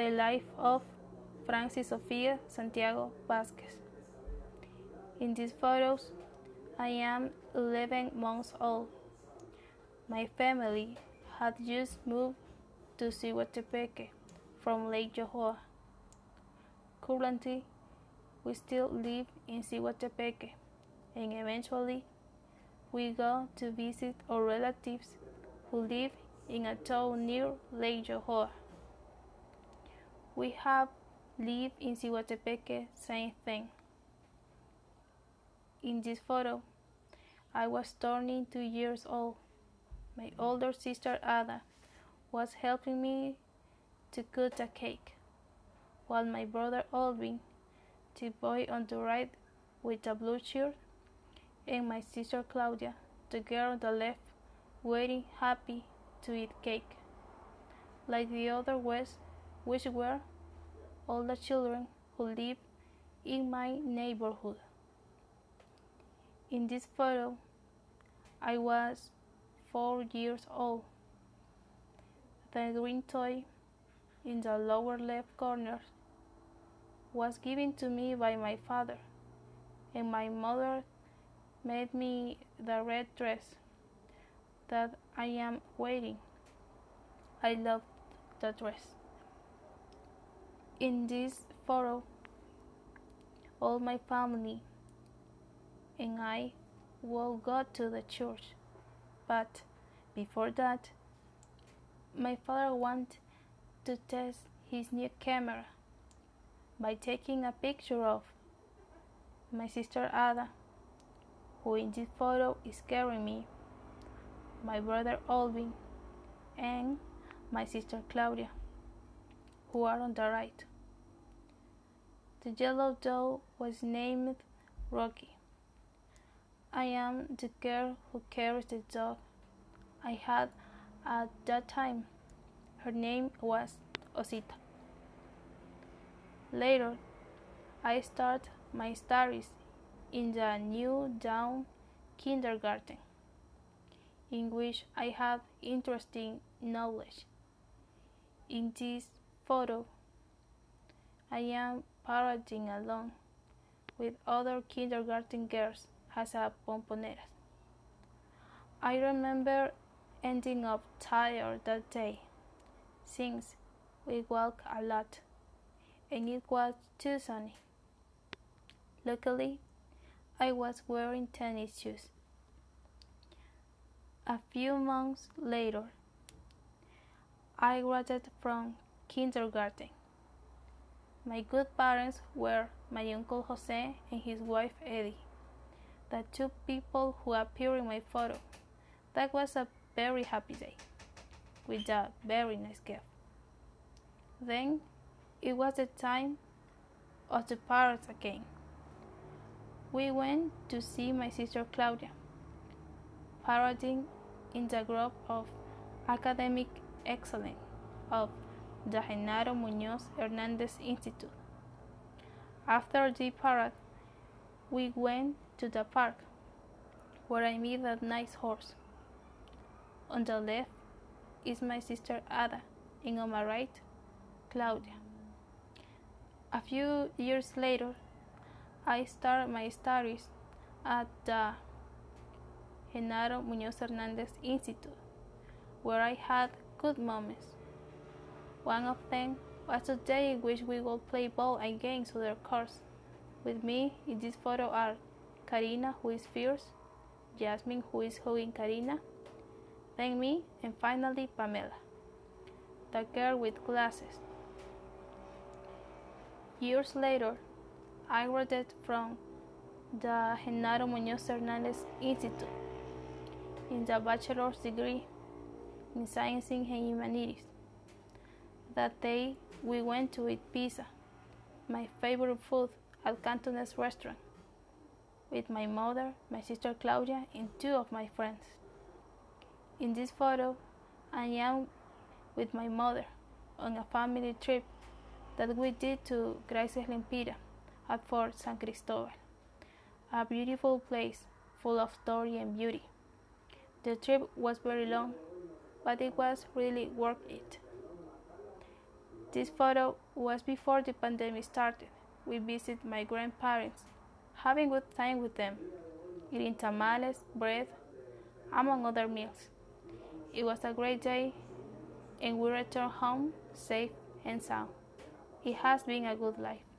the life of Francis Sofia Santiago Vasquez. In these photos, I am 11 months old. My family had just moved to Siguatepeque from Lake Yojoa. Currently, we still live in Siguatepeque and eventually we go to visit our relatives who live in a town near Lake Yojoa. We have lived in Siguatepeque same thing. In this photo, I was turning two years old. My older sister Ada was helping me to cut a cake, while my brother Alvin, the boy on the right with a blue shirt, and my sister Claudia, the girl on the left, waiting happy to eat cake. Like the other West, which were all the children who live in my neighborhood. In this photo, I was four years old. The green toy in the lower left corner was given to me by my father, and my mother made me the red dress that I am wearing. I loved the dress. In this photo, all my family and I will go to the church. But before that, my father wanted to test his new camera by taking a picture of my sister Ada, who in this photo is carrying me, my brother Alvin, and my sister Claudia, who are on the right. The yellow dog was named Rocky. I am the girl who carries the dog I had at that time. Her name was Osita. Later, I started my studies in the new down kindergarten, in which I have interesting knowledge. In this photo, I am parading along with other kindergarten girls as a pomponeras. I remember ending up tired that day since we walked a lot and it was too sunny. Luckily, I was wearing tennis shoes. A few months later, I graduated from kindergarten. My good parents were my uncle Jose and his wife Eddie, the two people who appear in my photo. That was a very happy day, with a very nice gift. Then it was the time of the parades again. We went to see my sister Claudia, parading in the group of academic excellence of the Genaro Muñoz Hernandez Institute. After the parade, we went to the park, where I met a nice horse. On the left is my sister Ada, and on my right, Claudia. A few years later, I started my studies at the Genaro Muñoz Hernandez Institute, where I had good moments. One of them was a day in which we would play ball and games other cars. With me in this photo are Karina, who is fierce, Jasmine, who is hugging Karina, then me, and finally Pamela, the girl with glasses. Years later, I graduated from the Genaro Muñoz Hernandez Institute in the bachelor's degree in Science and Humanities. That day, we went to eat pizza, my favorite food, at Cantonese restaurant, with my mother, my sister Claudia, and two of my friends. In this photo, I am with my mother on a family trip that we did to Gracias Lempira at Fort San Cristobal, a beautiful place full of story and beauty. The trip was very long, but it was really worth it. This photo was before the pandemic started. We visited my grandparents, having good time with them, eating tamales, bread, among other meals. It was a great day, and we returned home safe and sound. It has been a good life.